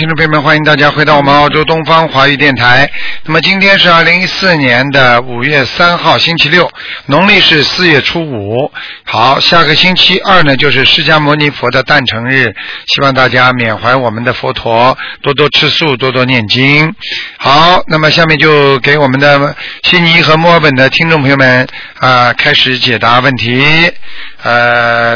听众朋友们，欢迎大家回到我们澳洲东方华语电台。那么今天是二零一四年的五月三号，星期六，农历是四月初五。好，下个星期二呢，就是释迦牟尼佛的诞辰日，希望大家缅怀我们的佛陀，多多吃素，多多念经。好，那么下面就给我们的悉尼和墨尔本的听众朋友们啊、开始解答问题。呃，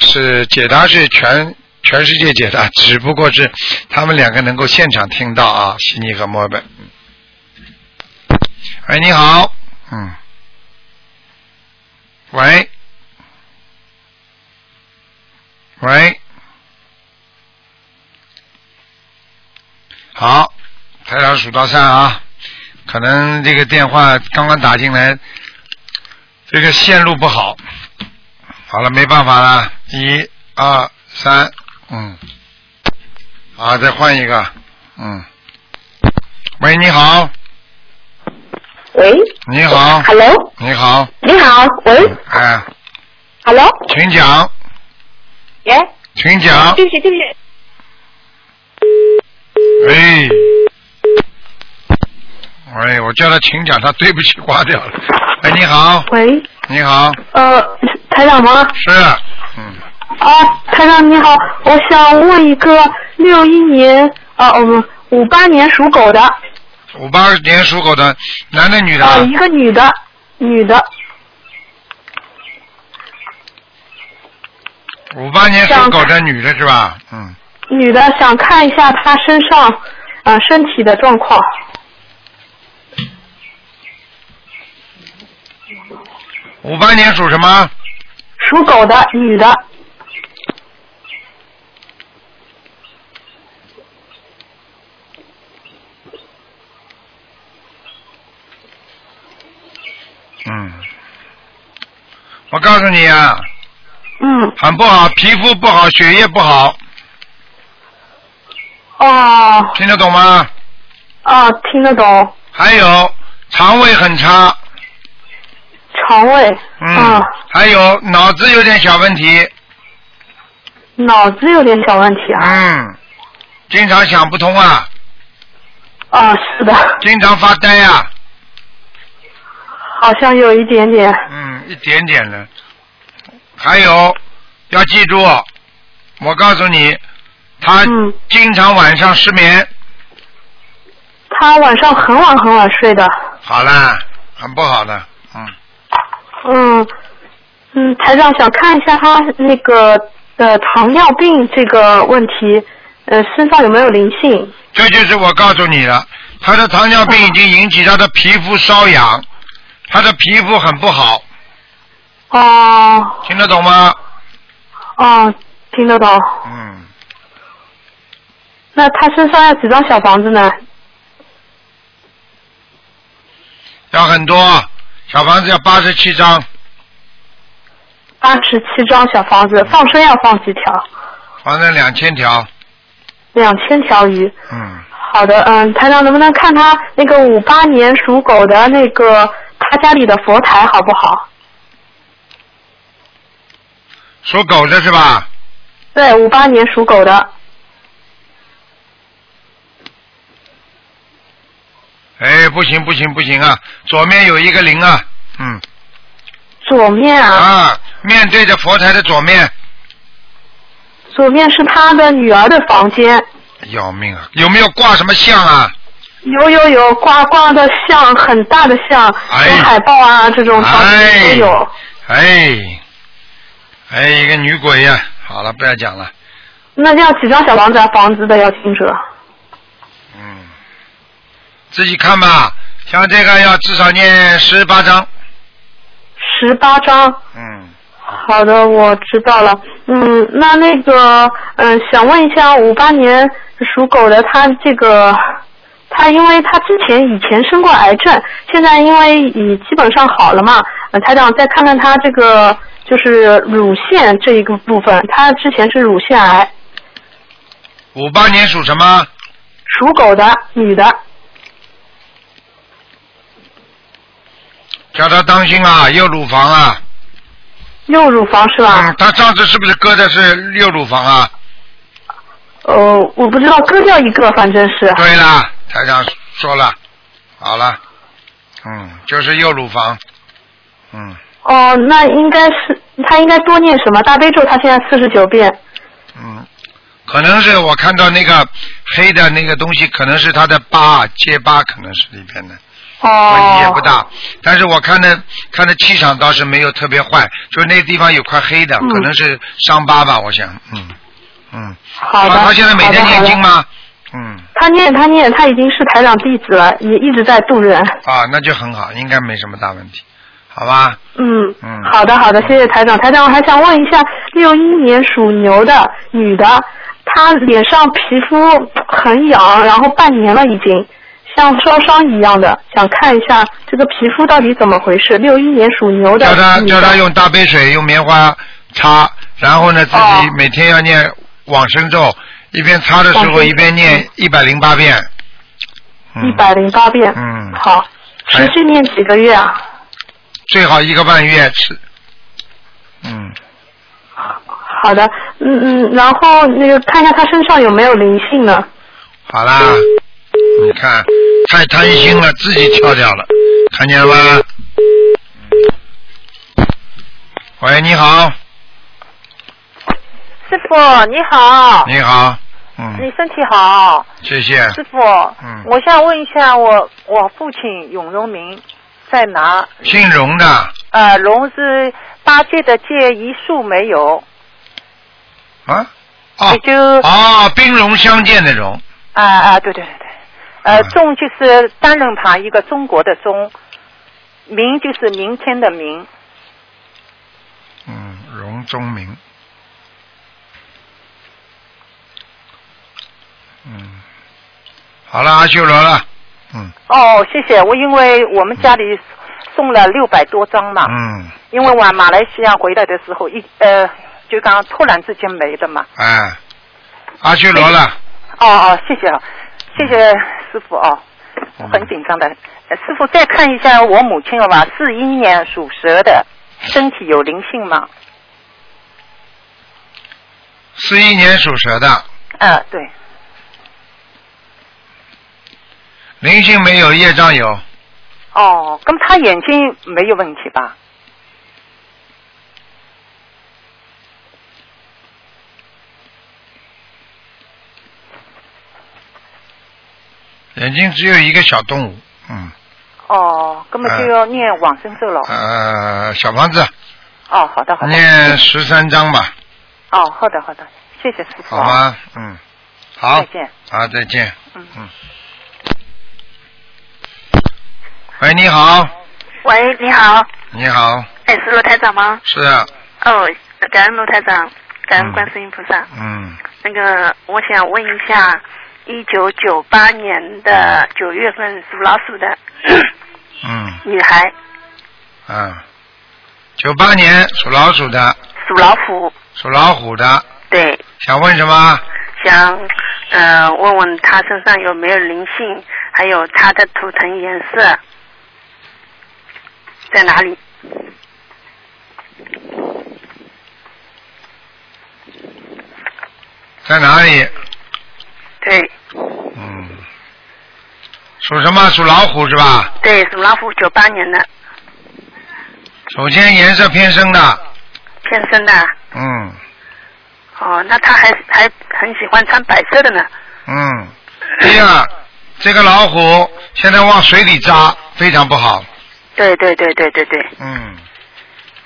是解答是全全世界解答，只不过是他们两个能够现场听到啊，悉尼和墨尔本。喂，你好，嗯，喂，喂，好，台长数到三啊，可能这个电话刚刚打进来，这个线路不好，好了，没办法了，一二三，嗯，好，再换一个，嗯，喂，你好，喂。你好，，Hello，你好，你好，喂。哎，，Hello，请讲，耶，请讲，对不起，对不起，哎，喂，我叫他请讲，他对不起挂掉了。哎，你好，喂，你好，呃，台长吗？是，嗯，啊，台长你好，我想问一个六一年啊，我们五八年属狗的啊，五八年属狗的，男的女的？啊一个女的，女的，五八年属狗的女的是吧？嗯，女的，想看一下她身上啊身体的状况。五八年属什么？属狗的女的，嗯，我告诉你啊，嗯，很不好，皮肤不好，血液不好，哦。听得懂吗？啊，听得懂，还有肠胃很差，肠胃，嗯，啊。还有脑子有点小问题，脑子有点小问题啊。嗯，经常想不通啊，啊，是的，经常发呆啊，好像有一点点。嗯，一点点的。还有要记住，我告诉你，他嗯，经常晚上失眠，他晚上很晚很晚睡的。好啦，很不好的，嗯，嗯嗯，台长想看一下他那个呃糖尿病这个问题，呃身上有没有灵性？这就是我告诉你的，他的糖尿病已经引起他的皮肤瘙痒，他的皮肤很不好，哦听得懂吗？哦，听得懂。嗯，那他身上要几张小房子呢？要很多，小房子要八十七张，八十七张小房子，放生要放几条？放生两千条，两千条鱼。嗯，好的，嗯，台长能不能看他那个五八年属狗的那个他家里的佛台好不好？属狗的是吧？对，五八年属狗的。哎，不行不行不行啊，左面有一个零啊，嗯，左面啊，啊，面对着佛台的左面，左面是他的女儿的房间，要命啊！有没有挂什么像啊？有有有挂挂的像很大的像，哎有海报啊这种房间都有。哎，哎，一个女鬼呀、好了，不要讲了。那要几张小房子啊？房子的要听者。嗯，自己看吧。像这个要至少念十八张。十八张。嗯，好的，我知道了。嗯，那那个，嗯、想问一下，五八年属狗的他这个，他因为他之前以前生过癌症，现在因为已基本上好了嘛，呃，台长再看看他这个就是乳腺这一个部分，他之前是乳腺癌，五八年属什么？属狗的女的，叫他当心啊，右乳房啊。右乳房是吧？嗯，他上次是不是割的是右乳房啊？呃，我不知道割掉一个，反正是。对了，台长说了，好了，嗯，就是右乳房，嗯哦，那应该是他应该多念什么大悲咒？他现在四十九遍。嗯，可能是我看到那个黑的那个东西，可能是他的疤结疤，可能是里边的。哦。问题也不大，但是我看的看的气场倒是没有特别坏，就是那个地方有块黑的，嗯可能是伤疤吧，我想，嗯嗯。好的。啊他现在每天念经？吗？嗯，他念，他念，他已经是台长弟子了，也一直在度人。啊，那就很好，应该没什么大问题，好吧？嗯，嗯好的好的，谢谢台长。台长，我还想问一下，六一年属牛的女的，她脸上皮肤很痒，然后半年了已经，像烧伤一样的，想看一下这个皮肤到底怎么回事。六一年属牛的叫她叫她用大杯水用棉花擦，然后呢自己哦每天要念往生咒，一边擦的时候一边念一百零八遍。嗯一百零八遍。嗯好，持续念几个月啊？最好一个半月吃。嗯，好的，嗯嗯，然后那个看一下他身上有没有灵性呢？好啦，你看太贪心了，自己跳掉了，看见了吗？喂，你好，师傅你好，你好，嗯，你身体好，谢谢。师傅，嗯。我想问一下我我父亲永荣明在哪？姓荣的。呃，荣是八戒的戒，一竖没有，啊？哦。也就哦，兵戎相见的荣，啊啊，对对对。对，呃，嗯中就是单人旁一个中国的中，明就是明天的明，嗯，荣中明，嗯，好了，阿修罗了，嗯。哦，谢谢，我因为我们家里送了六百多张嘛，嗯，因为我马来西亚回来的时候一呃，就刚突然之间没的嘛。哎，阿修罗了，哦哦，谢谢啊，谢谢师傅哦，我很紧张的。呃师傅再看一下我母亲了吧，四一年属蛇的，身体有灵性吗？四一年属蛇的，嗯、对，灵性没有，业障有，哦，那么他眼睛没有问题吧？眼睛只有一个小动物，嗯，哦，根本就要念往生咒了。呃，小房子哦，好的好的。念十三章吧，哦，好的好的，谢谢师傅。好？吗？嗯，好再，见。好，再见。嗯嗯。喂，你好，喂，你好，你好，哎，是罗台长吗？是啊，哦，感恩罗台长，感嗯恩观世音菩萨。嗯，那个，我想问一下，一九九八年的九月份属老鼠的嗯，女孩，嗯，九八年属老鼠的，属老虎，属老虎的，对，想问什么？想呃问问她身上有没有灵性，还有她的图腾颜色在哪里？在哪里？对嗯，属什么？属老虎是吧？对，属老虎，九八年的，首先颜色偏深的，偏深的。嗯哦，那他还还很喜欢穿白色的呢。嗯。第二，这个老虎现在往水里扎，非常不好。对对对对对对。嗯，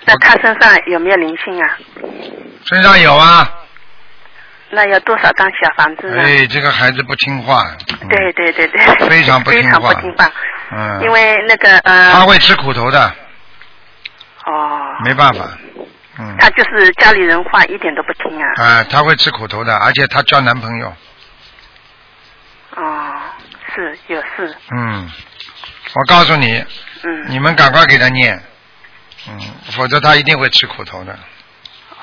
那他身上有没有灵性啊？身上有啊。那要多少张小房子呢？哎，这个孩子不听话。嗯对对对对。非常不听话非常不听话。嗯。因为那个呃。他会吃苦头的，哦。没办法。嗯。他就是家里人话一点都不听啊。啊，他会吃苦头的，而且他交男朋友。哦，是有事。嗯，我告诉你，嗯。你们赶快给他念，嗯，否则他一定会吃苦头的。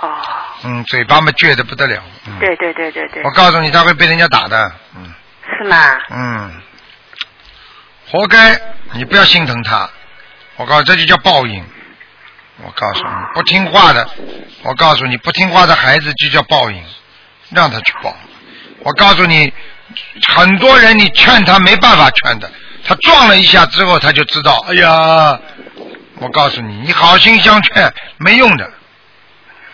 哦。嗯，嘴巴嘛倔的不得了。嗯。对对对对对我。告诉你，他会被人家打的。嗯是吗？嗯，活该！你不要心疼他。我告诉你，这就叫报应。我告诉你，不听话的，我告诉你，不听话的孩子就叫报应，让他去报。我告诉你，很多人你劝他没办法劝的，他撞了一下之后他就知道，哎呀，我告诉你，你好心相劝没用的，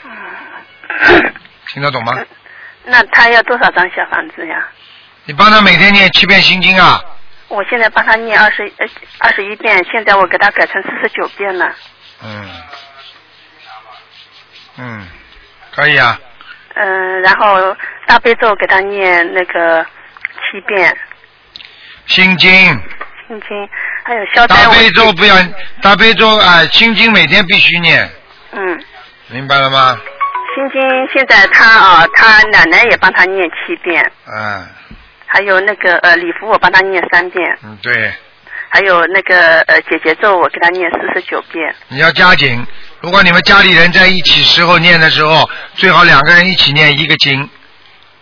听得懂吗？那他要多少张小房子呀？你帮他每天念七遍心经啊，我现在帮他念二十呃二十一遍，现在我给他改成四十九遍了。嗯，嗯，可以啊，嗯，然后大悲咒给他念那个七遍心经。心经，还有消灾大我悲咒不要，大悲咒啊，心经每天必须念，嗯，明白了吗？心经现在他啊，他奶奶也帮他念七遍，嗯还有那个呃礼服我帮他念三遍，嗯，对，还有那个呃姐姐咒我给他念四十九遍。你要加紧。如果你们家里人在一起时候念的时候，最好两个人一起念一个经，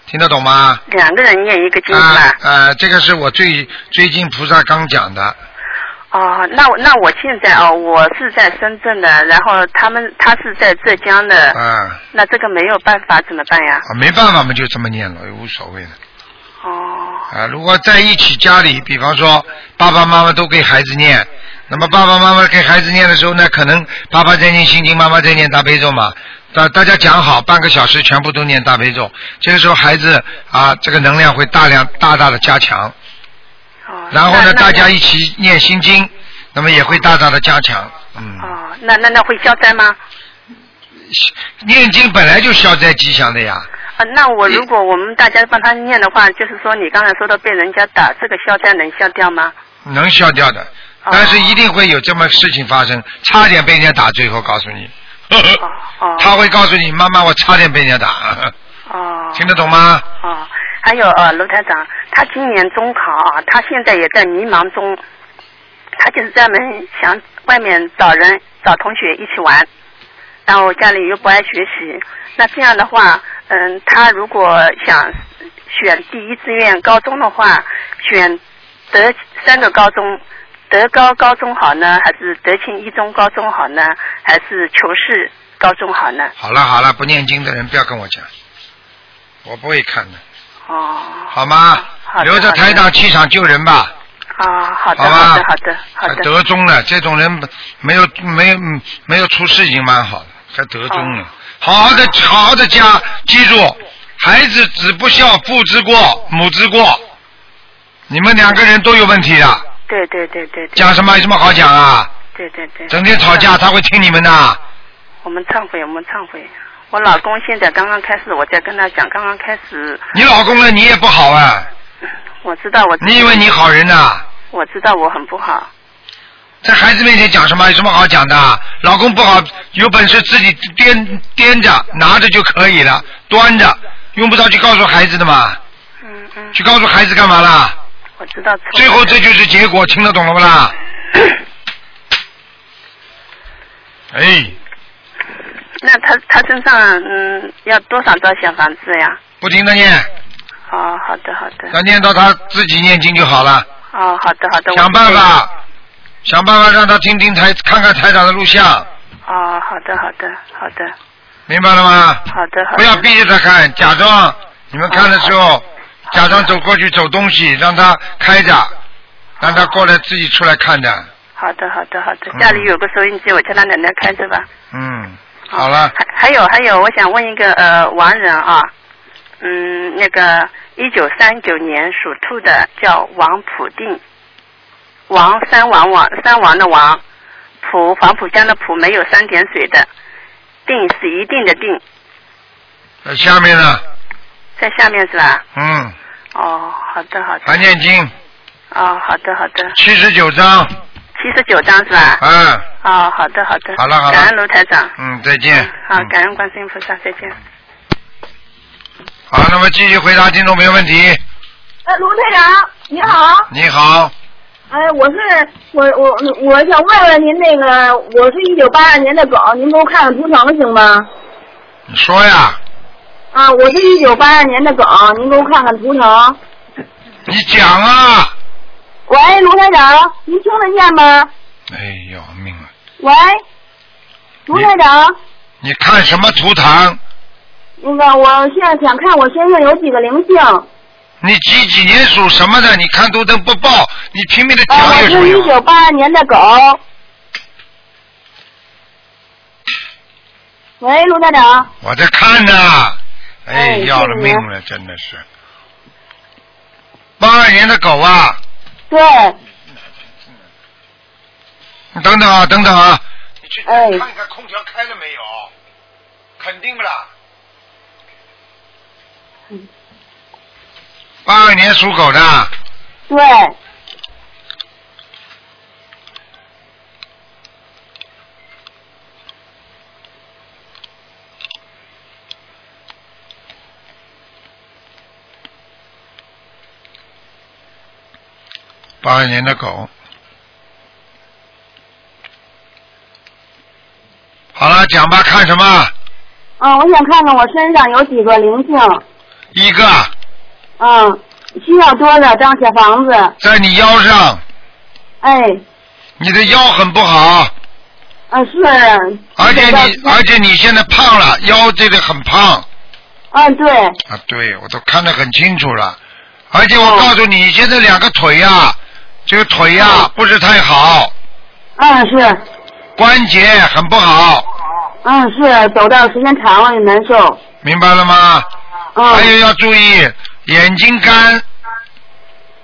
听得懂吗？两个人念一个经吧？呃，这个是我最最近菩萨刚讲的，哦，那我那我现在哦，我是在深圳的，然后他们他是在浙江的，啊那这个没有办法怎么办呀？啊，没办法嘛，就这么念了，也无所谓的。哦，啊，如果在一起家里，比方说爸爸妈妈都给孩子念，那么爸爸妈妈给孩子念的时候呢，可能爸爸在念心经，妈妈在念大悲咒嘛。大大家讲好，半个小时全部都念大悲咒，这个时候孩子啊，这个能量会大量大大的加强。哦，然后呢，大家一起念心经，那么也会大大的加强。嗯，哦，那那那会消灾吗？念经本来就消灾吉祥的呀。啊，那我如果我们大家帮他念的话，就是说你刚才说的被人家打，这个消灾能消掉吗？能消掉的，哦但是一定会有这么事情发生，差点被人家打，最后告诉你，哦哦。他会告诉你，妈妈，我差点被人家打，哦。听得懂吗？哦，还有呃，卢台长，他今年中考啊，他现在也在迷茫中，他就是专门想外面找人找同学一起玩，然后家里又不爱学习，那这样的话，嗯，他如果想选第一志愿高中的话，选得三个高中，德高高中好呢，还是德庆一中高中好呢，还是求是高中好呢？好了好了，不念经的人不要跟我讲，我不会看的，哦，好吗？留着台长气场救人吧，啊，好的，好好的，好的，好还的。得中了，这种人没有没有嗯没有出事已经蛮好了，还德中了，好好的好好的家，记住，孩子子不孝，父之过，母之过，你们两个人都有问题的，对对对对对。讲什么有什么好讲啊？对对对。整天吵架，他会听你们的。我们忏悔，我们忏悔。我老公现在刚刚开始，我在跟他讲，刚刚开始，你老公呢？你也不好啊！我知道我。你以为你好人呐、我知道我很不好。在孩子面前讲什么？有什么好讲的？老公不好，有本事自己掂掂着拿着就可以了，端着，用不着去告诉孩子的嘛。嗯嗯。去告诉孩子干嘛啦？我知道错了。最后这就是结果，听得懂了不啦？哎，那他他身上嗯要多少张小房子呀？不停的念，哦，好的好的。要念到他自己念经就好了。哦，好的好的。想办法，想办法让他听听台，看看台长的录像，哦，好的好的好的明白了吗？好的好的。不要逼着他看，假装你们看的时候，假装走过去走东西，让他开着，让他过来自己出来看的。好的好的好的。嗯，家里有个收音机，我叫他奶奶开着吧。嗯，好。了，还还有还有，我想问一个呃亡人啊，嗯，那个一九三九年属兔的叫王普定，王三王王三王的王，普黄浦江的浦没有三点水的，定是一定的定，那下面呢，在下面是吧？嗯，哦，好的好的。还念经，哦，好的好的，七十九章，七十九张是吧？嗯哦，好的好的。好了好了感恩卢台长。嗯，再见。好，嗯感恩观世音菩萨，再见。好，那么继续回答听众朋友问题。哎，卢台长，你好。你好，哎，我是我我我想问问您那个，我是一九八二年的狗，您给我看看图腾行吗？你说呀，啊，我是一九八二年的狗，您给我看看图腾。你讲啊。喂，卢台长，您听得见吗？哎呦命啊，喂，卢台长，你看什么图腾？那个我现在想看我身上有几个灵性。你几几年属什么的？你看图腾不报，你拼命的啊，讲我是一有什么用？九八二年的狗。喂，卢台长。我在看呢，哎，哎要了命了，真的是。八二年的狗啊，对，你等等啊，等等啊，你去哎看看空调开了没有？肯定不啦。嗯八二年属狗的，对，八二年的狗。好了，讲吧，看什么？嗯，我想看看我身上有几个灵性，一个。嗯，需要多少张小房子？在你腰上，哎，你的腰很不好，啊是，而且你而且你现在胖了，腰这里很胖。啊对，啊，对我都看得很清楚了。而且我哦。告诉你，你现在两个腿呀、这个腿呀、哦不是太好，嗯是，关节很不好，嗯是，走道时间长了也难受，明白了吗？嗯。还有嗯要注意眼睛干。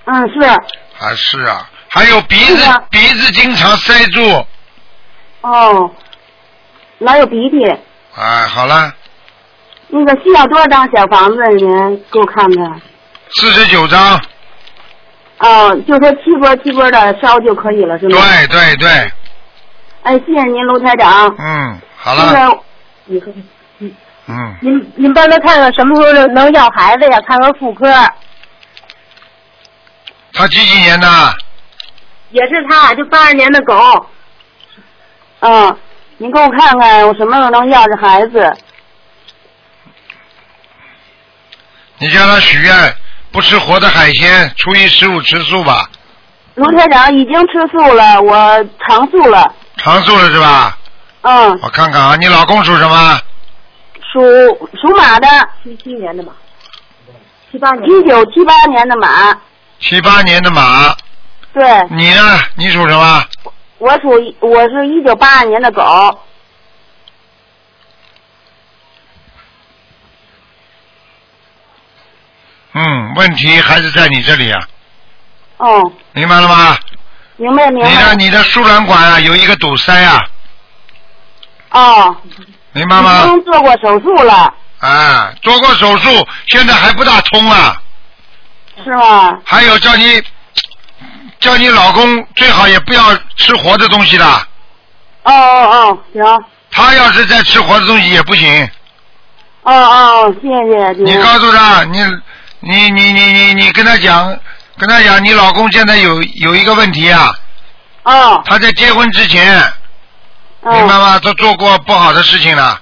嗯是，啊，是啊，还有鼻子鼻子经常塞住，哦，老有鼻涕，哎，好了，那个需要多少张小房子？您给我看看。四十九章，哦，就说七波七波的烧就可以了，是吗？。对对对，哎，谢谢您，卢台长。嗯，好那了，个，你说，嗯，您您帮他看看什么时候能要孩子呀？看看妇科。他几几年的？也是他，就八二年的狗。嗯，您给我看看，我什么时候能要这孩子？你叫他许愿，不吃活的海鲜，初一十五吃素吧，卢台长已经吃素了，我长素了。长素了是吧？嗯，我看看啊，你老公属什么？属属马的。七七年的马，七八年。一九七八年的马。七八年的马。对，你呢？你属什么？我属我是一九八二年的狗。嗯，问题还是在你这里啊，哦，明白了吗？明白明白你的白。你的输卵管啊有一个堵塞啊，哦，明白吗已？经做过手术了，啊，做过手术，现在还不大通啊。是吗？还有叫你叫你老公最好也不要吃活的东西的，哦哦哦，行。他要是再吃活的东西也不行。哦哦，谢谢你。你告诉他，你你你你你你跟他讲，跟他讲，你老公现在有有一个问题啊，哦，他在结婚之前，明白嗯，吗？都做过不好的事情了，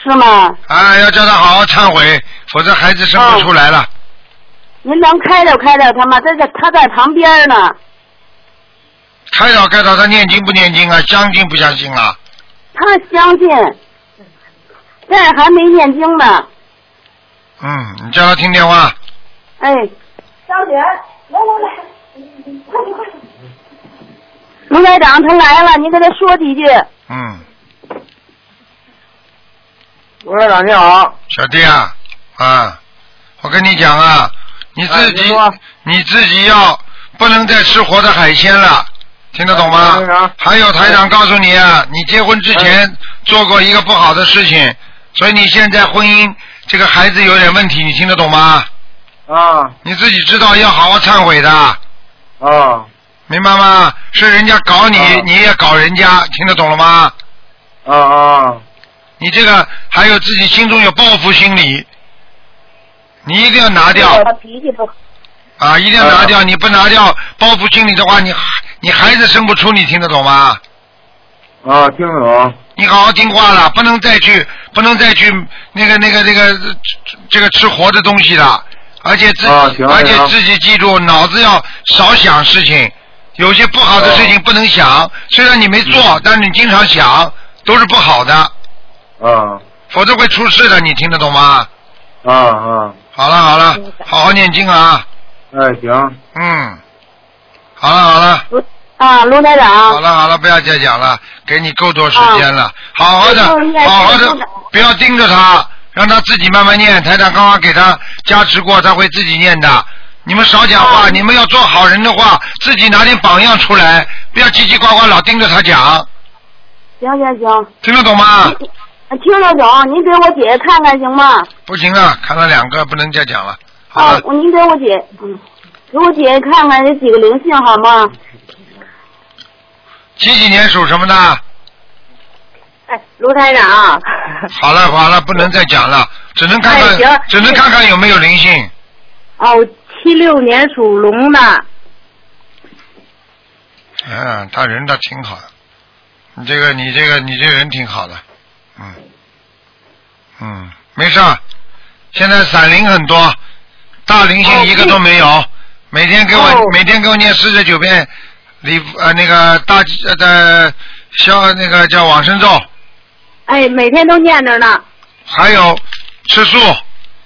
是吗？啊，要叫他好好忏悔，否则孩子生不出来了。您能开导开导他吗？他在他在旁边呢。开导开导他念经不念经啊？相信不相信啊？他相信，但是还没念经呢。嗯，你叫他听电话。哎，小姐，来来来，快点快点。卢台长，他来了，您跟他说几句。嗯，卢台长你好，小弟啊，啊，我跟你讲啊，你自己、你自己要不能再吃活的海鲜了，听得懂吗？还有台长告诉你啊，你结婚之前做过一个不好的事情，所以你现在婚姻这个孩子有点问题，你听得懂吗？啊你自己知道要好好忏悔的，啊明白吗？是人家搞你，啊你也搞人家，听得懂了吗？啊啊你这个还有自己心中有报复心理，你一定要拿掉他脾气不好。啊！一定要拿掉，你不拿掉报复心理的话，你你孩子生不出，你听得懂吗？啊，听得懂。你好好听话了，不能再去，不能再去那个那个那个这个吃活的东西了，而且自己、而且自己记住，脑子要少想事情，有些不好的事情不能想。虽然你没做，但是你经常想，都是不好的，啊。否则会出事的。你听得懂吗？啊啊。好了好了，好好念经啊。哎，行，嗯，好了好了，啊，卢台长。好了好了，不要再讲了，给你够多时间了，好好的好好的，不要盯着他，让他自己慢慢念。台长刚刚给他加持过，他会自己念的。你们少讲话，你们要做好人的话，自己拿点榜样出来，不要叽叽呱呱老盯着他讲，行行行，听得懂吗？听得懂，您给我姐看看行吗？不行了，看了两个，不能再讲了。好了，，啊我您给我姐，嗯，给我姐看看这几个灵性好吗？几几年属什么的？哎，卢台长，好了好了，不能再讲了，只能看看，哎只能看看有没有灵性。哦，七六年属龙的，嗯，他人倒挺好的，你这个你这个你这个人挺好的，嗯嗯，没事儿。现在散灵很多，大灵性一个都没有。每天给我、哦每天给我念四十九遍礼呃那个大呃的消那个叫往生咒，哎，每天都念着呢。还有吃素，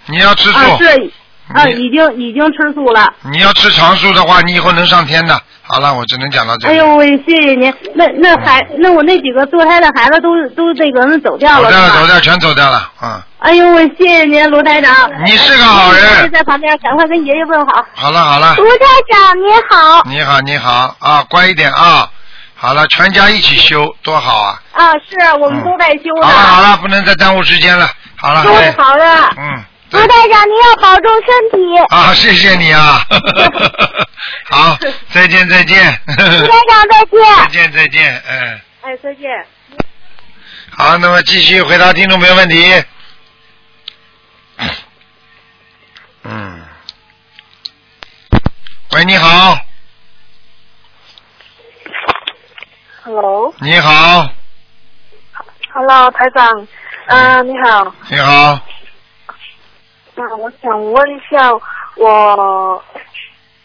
你要吃素，啊，是，啊，已经已经吃素了。你要吃长素的话，你以后能上天的。好了，我只能讲到这里。哎呦喂，谢谢您。那那孩，那我那几个堕胎的孩子都都那个人走掉了，走掉了，走掉，全走掉了，嗯。哎呦喂，谢谢您，卢台长。你是个好人哎在旁边赶快跟爷爷问好。好了好了，卢台长你好。你好你好啊，乖一点啊。好了，全家一起修，多好啊！啊，是我们都在修呢。好了好了，不能再耽误时间了。好了，都哎好了。嗯，卢台长，您要保重身体。啊，谢谢你啊。好，再见再见。卢台长再见再见。再见，嗯。哎，再见。好，那么继续回答听众朋友问题。嗯。喂，你好，Hello。你好。Hello，台长，嗯、你好，你好，那我想问一下，我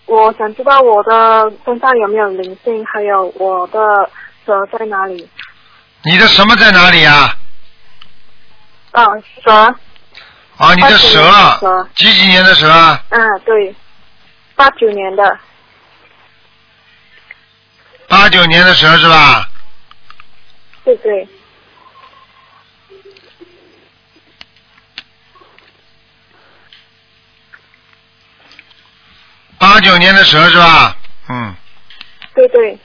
我想知道我的身上有没有灵性，还有我的蛇在哪里？你的什么在哪里啊？啊，蛇，啊，你的蛇啊蛇，几几年的蛇啊？嗯，对，八九年的，八九年的蛇是吧？对对，八九年的蛇是吧？嗯，对对，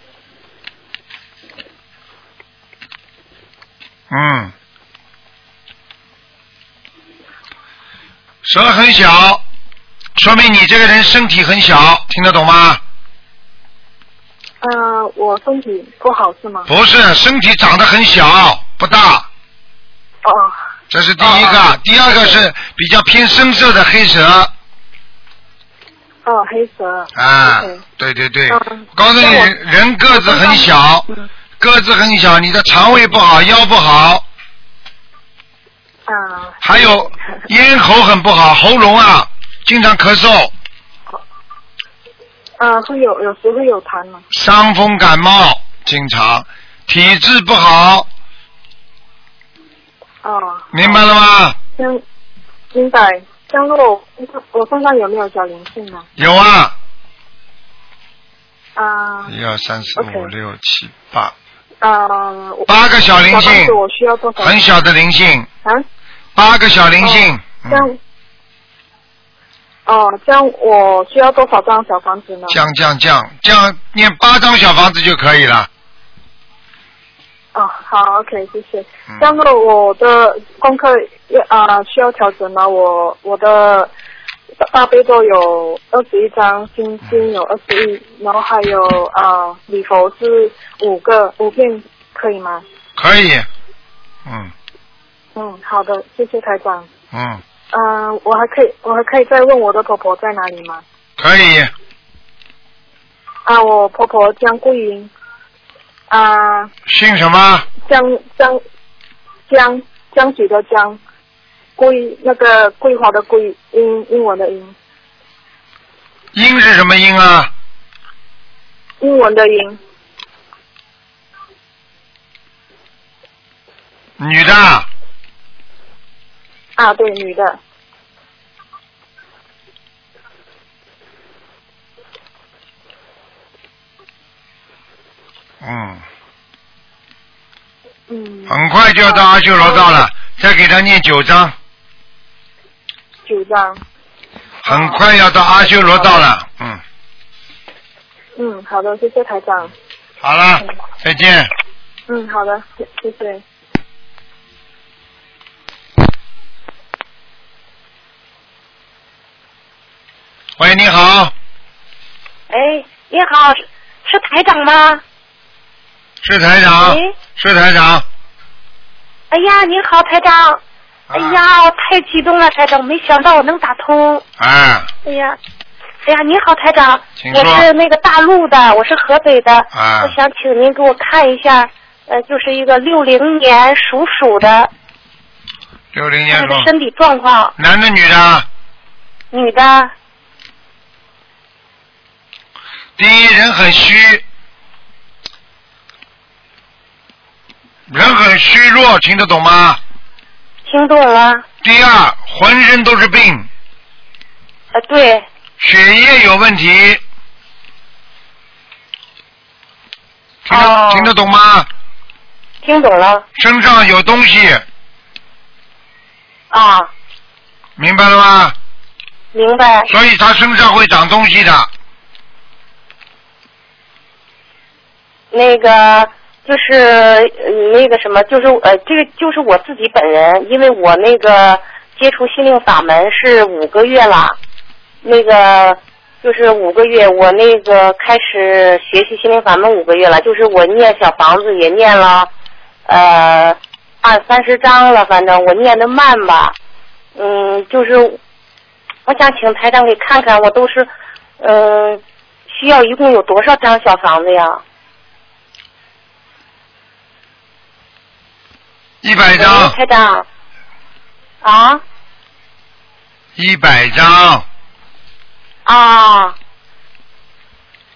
嗯，蛇很小，说明你这个人身体很小，听得懂吗？嗯、我身体不好是吗？不是，身体长得很小，不大，哦，这是第一个。第二个是比较偏深色的黑蛇哦，黑蛇，啊对对对。嗯。告诉你，人个子很小，嗯个子很小，你的肠胃不好，腰不好，啊，还有咽喉很不好，喉咙啊经常咳嗽，啊，会有有时会有痰吗？伤风感冒经常，体质不好，哦，明白了吗？明明白。像我我身上有没有小灵性呢？有啊，啊一二三四五六七八，啊，八个小灵性我需要多少？很小的灵性，啊，八个小灵性。这样嗯，哦，这样我需要多少张小房子呢？降降降降，念八张小房子就可以了。哦，好，OK，谢谢。嗯这样子我的功课要啊、需要调整吗？我我的大悲咒有二十一张，心经有二十一，然后还有啊礼佛是五个五片，可以吗？可以。嗯嗯，好的，谢谢台长。嗯，嗯、我还可以，我还可以再问我的婆婆在哪里吗？可以。啊，我婆婆江桂英，啊，姓什么？江江江江水的江，桂那个桂花的桂，英英文的英，英是什么英啊？英文的英，女的啊。啊，对，女的，嗯，嗯，很快就要到阿修罗道了，再给他念九章，九章。很快要到阿修罗道了。嗯，嗯，好的，谢谢台长。好了，再见。嗯，好的，谢谢谢。喂，你好，哎，你好，是是台长吗？是台长喂，是台长。哎呀，您好，台长。哎呀，我太激动了，台长，没想到我能打通。哎，哎呀，哎呀，你好，台长，我是那个大陆的，我是河北的，啊我想请您给我看一下，呃，就是一个六零年属鼠的，六零年的身体状况，男的女的？女的，第一人很虚，人很虚弱，听得懂吗？听懂了？第二，浑身都是病，呃，对，血液有问题，听得、哦听得懂吗？听懂了身上有东西，啊，明白了吗？明白。所以他身上会长东西的。那个就是那个什么，就是呃，这个就是我自己本人，因为我那个接触心灵法门是五个月了，那个就是五个月，我那个开始学习心灵法门五个月了，就是我念小房子也念了呃二三十章了，反正我念的慢吧，嗯，就是我想请台长给看看，我都是嗯、需要一共有多少张小房子呀？一百张，台长。啊？一百张，啊，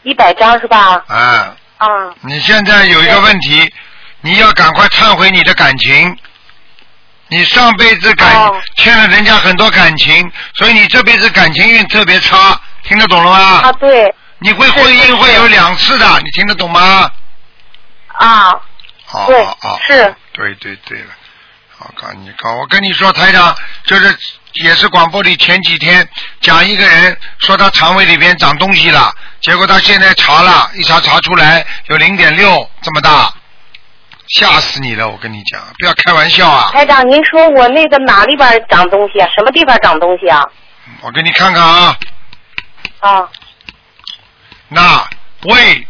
一百张是吧？啊，啊。你现在有一个问题，你要赶快忏悔你的感情。你上辈子感、哦。欠了人家很多感情，所以你这辈子感情运特别差，听得懂了吗？啊，对。你会婚姻会有两次的，你听得懂吗？啊，哦对是对对对了，我告你告，我跟你说，台长就是也是广播里前几天讲一个人说他肠胃里边长东西了，结果他现在查了一查查出来有零点六这么大，吓死你了！我跟你讲，不要开玩笑啊！台长，您说我那个哪里边长东西啊？什么地方长东西啊？我给你看看啊，啊那胃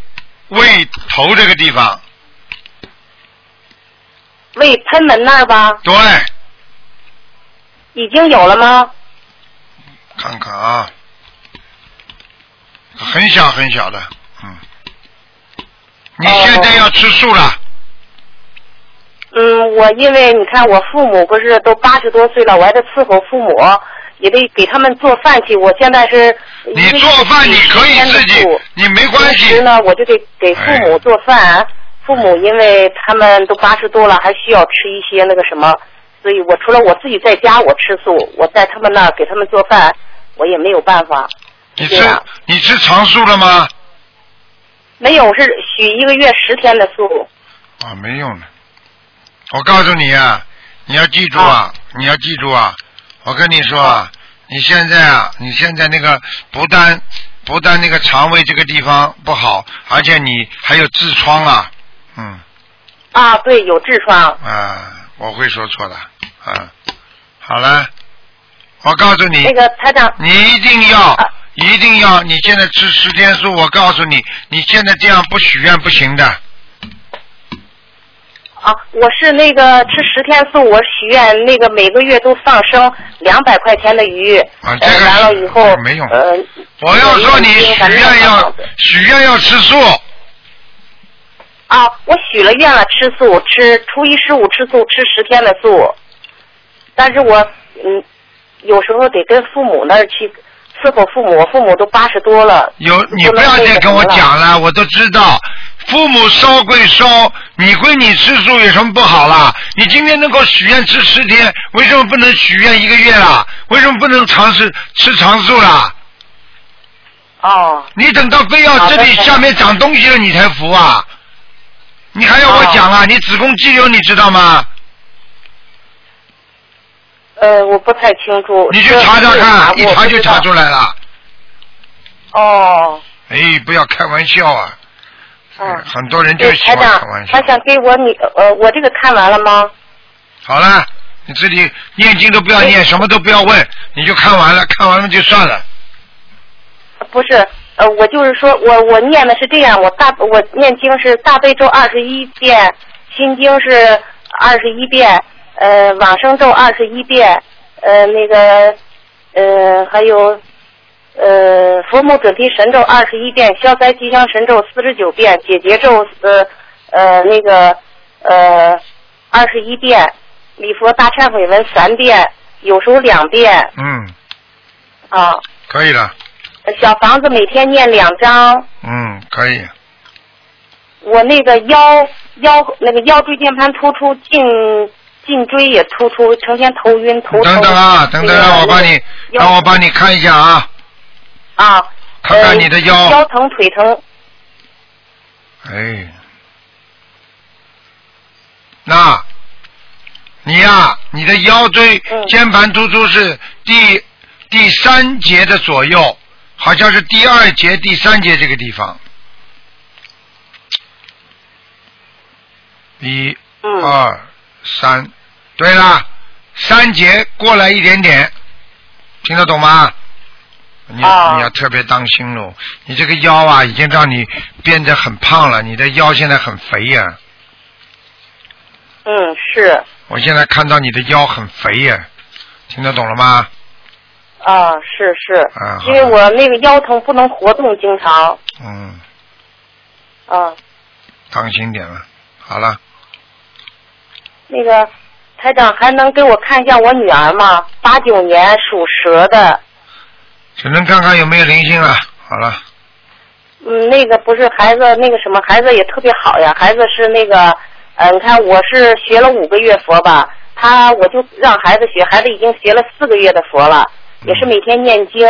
胃头这个地方，胃喷门那儿吧？对，已经有了吗？看看啊，很小很小的，嗯，你现在要吃素了，嗯，我因为你看我父母不是都八十多岁了，我还得伺候父母，也得给他们做饭去。我现在是你做饭你可以自己，你没关平时系，哎呢，我就得给父母做饭。父母因为他们都八十多了，还需要吃一些那个什么，所以我除了我自己在家我吃素，我在他们那儿给他们做饭，我也没有办法。你吃你吃长素了吗？没有，是许一个月十天的素。啊，没用的。我告诉你啊，你要记住啊，你要记住啊，我跟你说啊，你现在啊，你现在那个不但不但那个肠胃这个地方不好，而且你还有痔疮啊，嗯。啊，对，有痔疮。啊，我会说错的，啊，好了，我告诉你，那个台长，你一定要，一定要，你现在吃十天素，我告诉你，你现在这样不许愿不行的。啊，我是那个吃十天素，我许愿那个每个月都放生两百块钱的鱼，啊，这呃，个完了以后没用。呃，我要说你许愿要许愿要吃素，啊，我许了愿了，吃素，吃初一十五吃素，吃十天的素。但是我嗯，有时候得跟父母那儿去伺候父母，我父母都八十多了。有你不要再跟我讲了，我都知道。父母烧归烧，你归你吃素有什么不好啦？你今天能够许愿吃十天，为什么不能许愿一个月啦？为什么不能尝试吃长素啦？哦。你等到非要这里下面长东西了，你才服啊？你还要我讲啊？你子宫肌瘤你知道吗？呃，我不太清楚。你去查查看，一查就查出来了。哦，哎，不要开玩笑啊！嗯，很多人就对，喜欢开玩，笑他。想给我你呃，我这个看完了吗？好了，你自己念经都不要念，什么都不要问，你就看完了，看完了就算了。不是，呃，我就是说我我念的是这样，我大我念经是大悲咒二十一遍，心经是二十一遍，呃，往生咒二十一遍，呃，那个呃还有呃佛母准提神咒二十一遍，消灾吉祥神咒四十九遍，解结咒呃呃那个呃二十一遍，礼佛大忏悔文三遍，有时候两遍嗯，啊。可以了，小房子每天念两张，嗯，可以。我那个腰腰那个腰椎间盘突出，颈颈椎也突出，成天头晕头疼。等等啊，等等，让我帮你，让我帮你看一下啊，啊，看看你的腰。呃腰疼腿疼，哎，那，你呀、你的腰椎嗯。肩盘突出是第第三节的左右，好像是第二节、第三节这个地方。一、嗯，二、三，对了，三节过来一点点，听得懂吗？你你要特别当心喽，你这个腰啊，已经让你变得很胖了，你的腰现在很肥呀、嗯是。我现在看到你的腰很肥呀、听得懂了吗？啊是是，啊，因为我那个腰疼不能活动，经常嗯，啊当心点了。好了，那个台长还能给我看一下我女儿吗？八九年属蛇的，只能看看有没有灵性了。好了，嗯，那个不是孩子，那个什么，孩子也特别好呀。孩子是那个，呃，你看我是学了五个月佛吧，他我就让孩子学，孩子已经学了四个月的佛了，也是每天念经，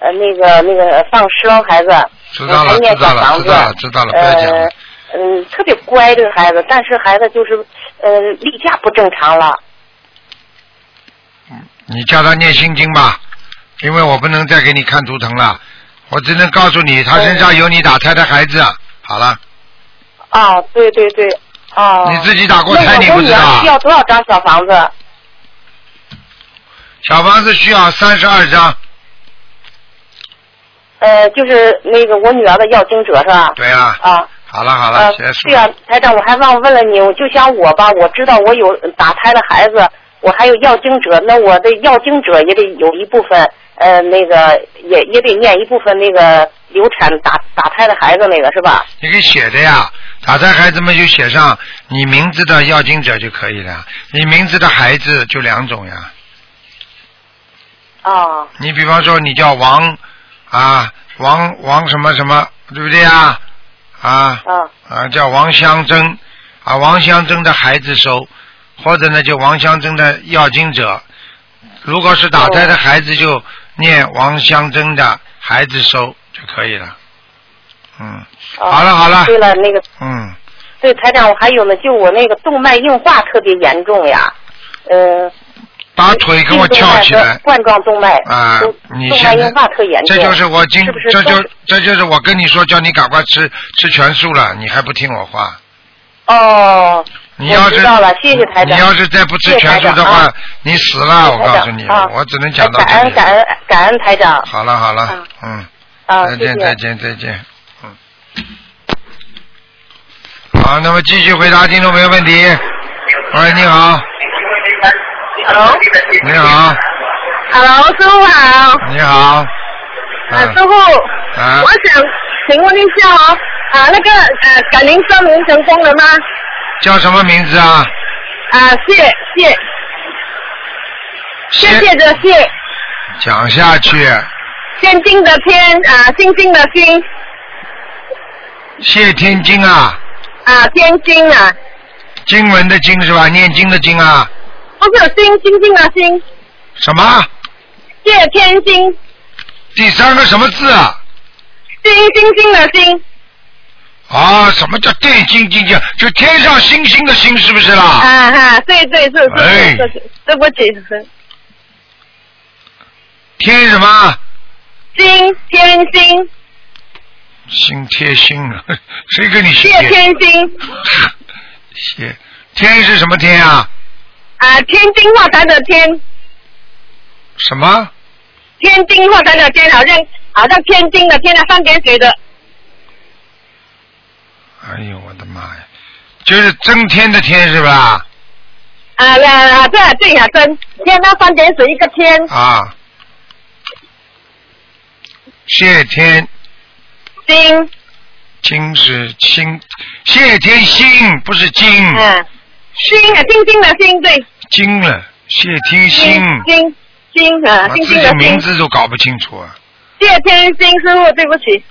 呃，那个那个放生孩子，知道了，知道了，知道了，知道了，不要讲了呃。，嗯，特别乖这个孩子，但是孩子就是呃例假不正常了。你叫他念心经吧，因为我不能再给你看图腾了，我只能告诉你，他身上有你打胎的孩子。好了，啊，对对对，啊。你自己打过胎你不知道需要多少张小房子？小房子需要三十二张。呃，就是那个我女儿的要经者是吧？对啊，啊。好了好呃了，结束对。啊，台长，我还忘问了你，我就像我吧，我知道我有打胎的孩子，我还有要经者，那我的要经者也得有一部分，呃，那个也也得念一部分那个流产打打胎的孩子那个是吧？你给写的呀，打胎孩子们就写上你名字的要经者就可以了，你名字的孩子就两种呀。啊你比方说你叫王啊王王什么什么，对不对呀？啊啊啊叫王香珍啊王香珍的孩子收，或者呢就王香珍的要经者。如果是打胎的孩子，就念王香珍的孩子收就可以了。嗯，啊好了好了对了，那个嗯，对台长，我还有呢，就我那个动脉硬化特别严重呀，呃，把腿给我翘起来。冠状动脉啊，你现在这就是我今这就这就是我跟你说，叫你赶快吃吃全素了，你还不听我话。哦，你要是了，谢谢台长。你要是再不吃全素的话你死了，我告诉你啊，我只能讲到感这里。恩感恩感恩台长好了好了啊，嗯，啊，谢再见再谢。见再见，嗯。好，那么继续回答听众朋友问题。喂，你好，Hello，你好，Hello，师傅好。你好。呃，嗯师傅，啊我想请问一下哦，啊，那个呃，改名声明成功了吗？叫什么名字啊？啊，谢谢谢谢的谢，讲下去，天津的天啊，星星的星谢天津啊，啊，天津啊，经文的经是吧？念经的经啊？不是星星星的星，什么？谢天星，第三个什么字啊？星星星的星，啊，什么叫电星金星？就天上星星的星，是不是啦？啊哈，对对是哎是是是，对不起，是天什么？星天星星贴心啊，谁跟你谢天星谢天是什么天啊？啊，天津化坛的天，什么？天津化坛的天，好像好像天津的天啊，三点水的。哎呦我的妈呀！就是增添的天是吧？啊啊对啊对啊真天那三点水一个天，啊，谢天。金。金是星，谢天星不是金，嗯，星啊星星的星对，金了，谢天心。金金啊我自星星的己名，字都搞不清楚啊！谢天星师傅对不起，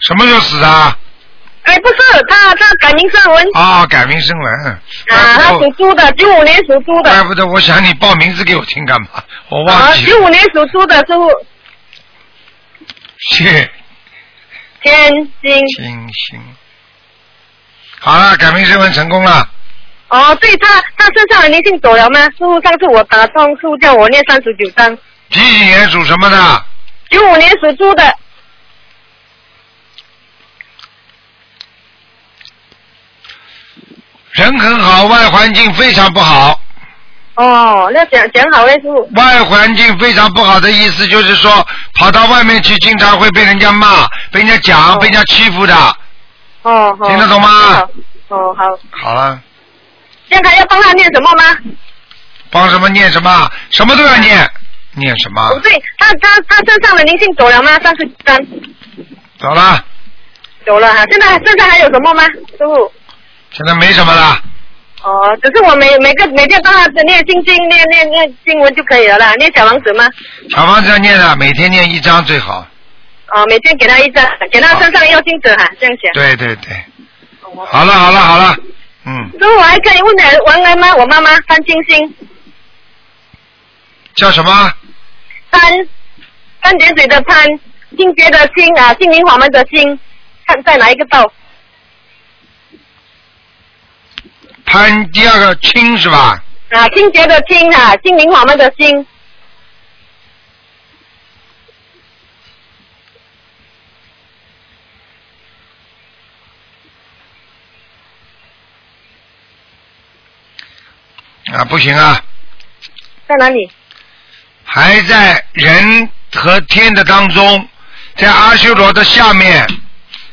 什么时候死的啊？哎不是他他改名声文啊，改名声文。啊，他属猪的，九五年属猪的。怪不得我想你报名字给我听干嘛？我啊忘，记了。九五年属猪的师傅，谢天星。星星。好了，改名声文成功了。哦，对他，他身上的灵性走了吗？师傅，上次我打通，师傅叫我念三十九章。几几年属什么的？九五年属猪的，人很好，外环境非常不好。哦，那讲讲好嘞，师傅。外环境非常不好的意思就是说，跑到外面去，经常会被人家骂、被人家讲、被人家欺负的。哦，好听得懂吗哦，好。好了，现在要帮他念什么吗？帮什么念什么，什么都要念，念什么不，？对，他他他身上的灵性走了吗？三十三走了，走了哈，现在身上还有什么吗？师傅。现在没什么了。哦，只是我每每个每天帮他念心经、念念念经文就可以了啦，念小王子吗？小王子要念的，每天念一张最好。哦，每天给他一张，给他身上要经者哈，这样写。对对对，好了好了好了，嗯，师傅，我还可以问点文安吗？我妈妈潘金星，叫什么？潘三点水的潘，清洁的清啊，心灵法门的心，看在哪一个道？潘第二个清是吧？啊，清洁的清啊，心灵法门的心。啊，不行啊，在哪里？还在人和天的当中，在阿修罗的下面，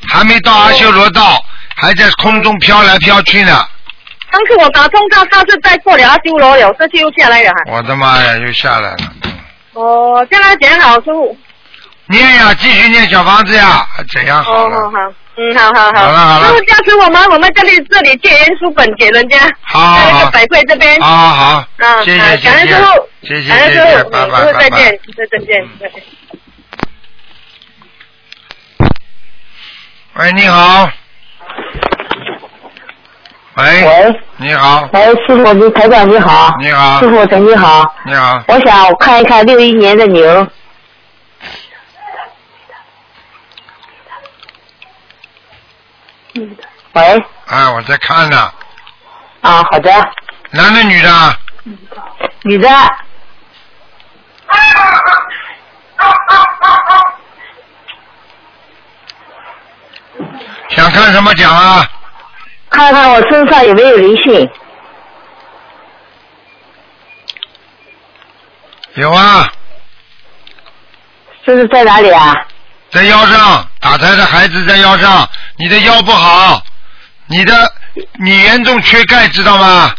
还没到阿修罗道，还在空中飘来飘去呢。上次我打通他，他是在过了阿修罗了，这次又下来了哈。我的妈呀，又下来了。哦，这样讲好，师傅。念呀，继续念小房子呀，怎样好哦，了？好好，嗯，好好好了好了师傅加持我们，我们这里这里借人书本给人家，好那个百汇这边。好好，啊，谢啊谢谢谢感恩师傅，谢谢感恩谢谢，师傅，师傅再见。，再见，再见。喂，你好。喂。喂。你好。喂，师傅，你台长你好。你好师傅陈你好，你好。我想我看一看六一年的牛。喂，啊，我在看呢。啊，好的，男的女的？女的，想看什么奖啊？看看我身上有没有灵性。有啊，这是在哪里啊？在腰上，打胎的孩子在腰上，你的腰不好，你的你严重缺钙，知道吗？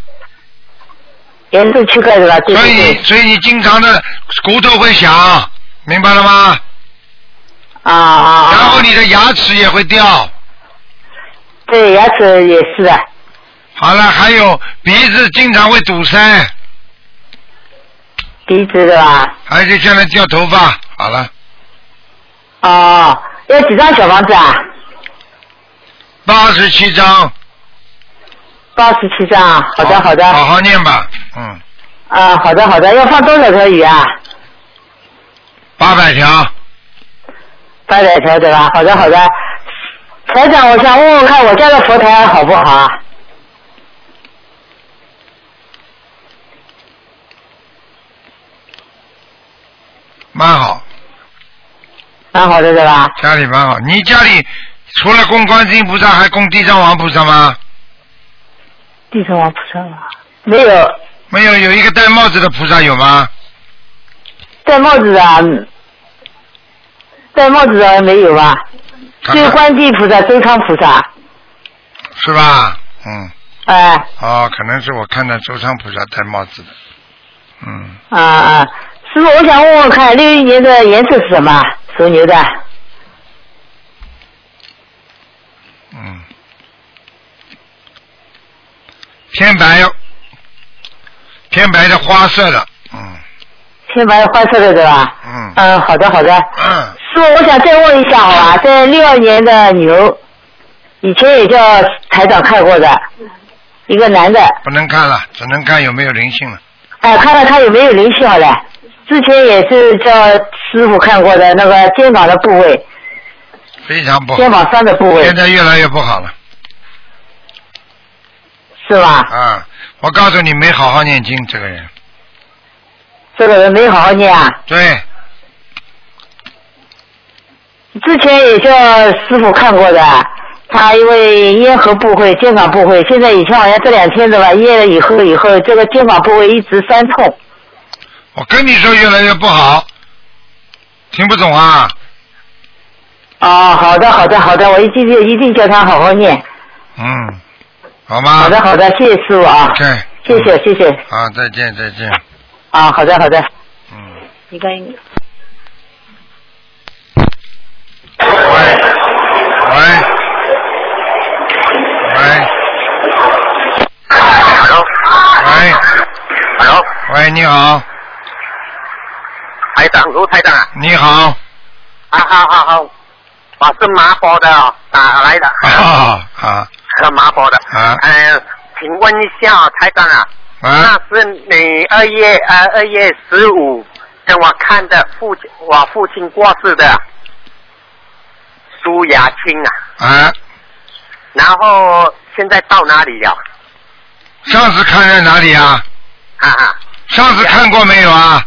严重缺钙的吧？对所以。所以你经常的骨头会响，明白了吗？啊啊啊！然后你的牙齿也会掉。对牙齿也是的，好了，还有鼻子经常会堵塞，鼻子的吧？而且现在掉头发。好了，哦，要几张小房子啊？八十七张。八十七张啊，好的好的。好好念吧，嗯，啊，好的好的，要放多少条鱼啊？八百条。八百条对吧？好的好的，台长，我想问问看，我家的佛台好不好啊？蛮好，蛮好的，对吧？家里蛮好。你家里除了供观世音菩萨，还供地藏王菩萨吗？地藏王菩萨吗？没有。没有，有一个戴帽子的菩萨有吗？戴帽子的，戴帽子的没有吧？看看就观地菩萨、周昌菩萨。是吧？嗯。哎。哦，可能是我看到周昌菩萨戴帽子的。嗯，啊啊，师傅，我想问问看，六一年的颜色是什么？属牛的。嗯，偏白哟，偏白的花色的，嗯偏白花色的对吧？嗯嗯，好的好的。嗯，师傅，我想再问一下好吧，在六二年的牛，以前也叫台长看过的，一个男的，不能看了，只能看有没有灵性了。哎，看看他有没有灵性好了。之前也是叫师傅看过的那个肩膀的部位，非常不好。肩膀上的部位现在越来越不好了。是吧？啊，我告诉你，没好好念经，这个人。这个人没好好念啊。对，之前也叫师傅看过的，他因为咽喉部位、肩膀部位，现在以前好像这两天的吧，咽了以后以后，这个肩膀部位一直酸痛。我跟你说越来越不好，听不懂啊？哦，好的好的好的，我一定一定叫他好好念。嗯，好吗？好的好的，谢谢师傅啊。对。谢谢谢谢啊，再见再见。啊，好的好的。嗯。你看。喂。喂。Hello。喂。Hello。喂，你好，台长，卢台长啊。你好。啊，好好好，我是麻坡的哦，打来的。啊啊是麻坡的。啊呃，请问一下台长啊，啊！那是你二月呃二月十五跟我看的父亲，我父亲过世的苏雅青啊，啊，然后现在到哪里了？上次看在哪里啊？啊啊上次看过没有啊？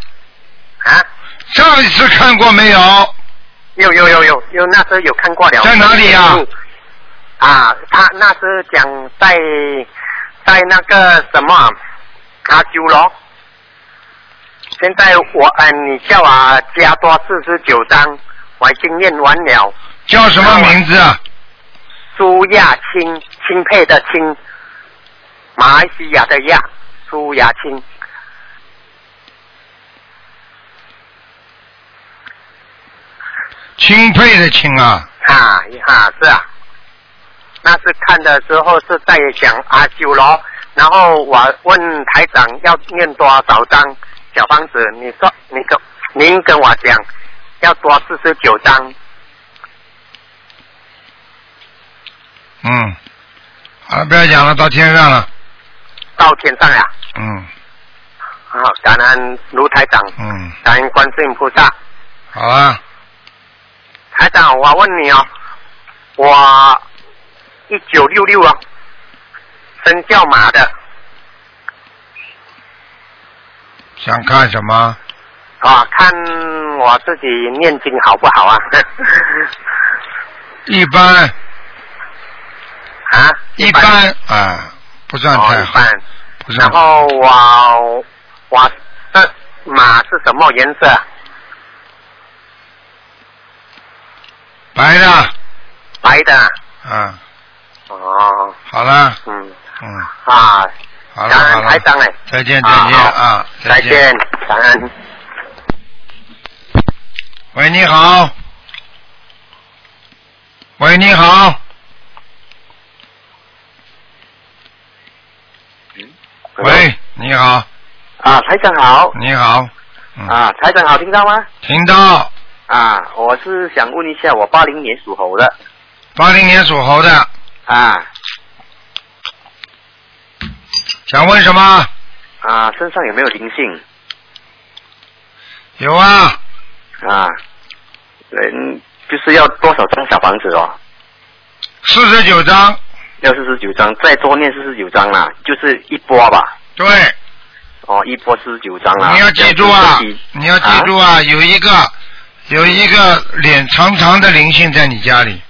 啊！上一次看过没有？有有有有有，那时候有看过了。在哪里呀啊，他那是讲在在那个什么阿修罗。现在我嗯、呃你叫我加多四十九章，我已经念完了。叫什么名字啊？苏亚青，钦佩的钦，马来西亚的亚，苏亚青。钦佩的钦啊，啊啊是啊，那是看的时候是在讲阿修罗，然后我问台长要念多少张小房子，你说你跟您跟我讲要多四十九张，嗯，好了，不要讲了，到天上了，到天上呀、嗯。好！感恩卢台长，嗯，感恩观世音菩萨。好啊，台长，我问你哦，我一九六六啊，生肖马的想看什么？啊，看我自己念经好不好啊？一般啊，一般啊，不算太好，哦一般。不算然。后我我的马是什么颜色？白的，白的。啊，哦，好了，嗯嗯，啊，好了好了台长哎，再见再见啊再见，感恩。喂，你好。喂，你好。喂，你好，啊，台长好。你好，嗯啊，台长好，听到吗？听到。啊，我是想问一下，我八零年属猴的。八零年属猴的，啊想问什么？啊，身上有没有灵性？有啊，啊，嗯，就是要多少张小房子哦？四十九张。要四十九张，再多念四十九张啦，就是一波吧。对。哦，一波四十九张啦。你要记住啊，你要记住啊，有一个有一个脸长长的灵性在你家里。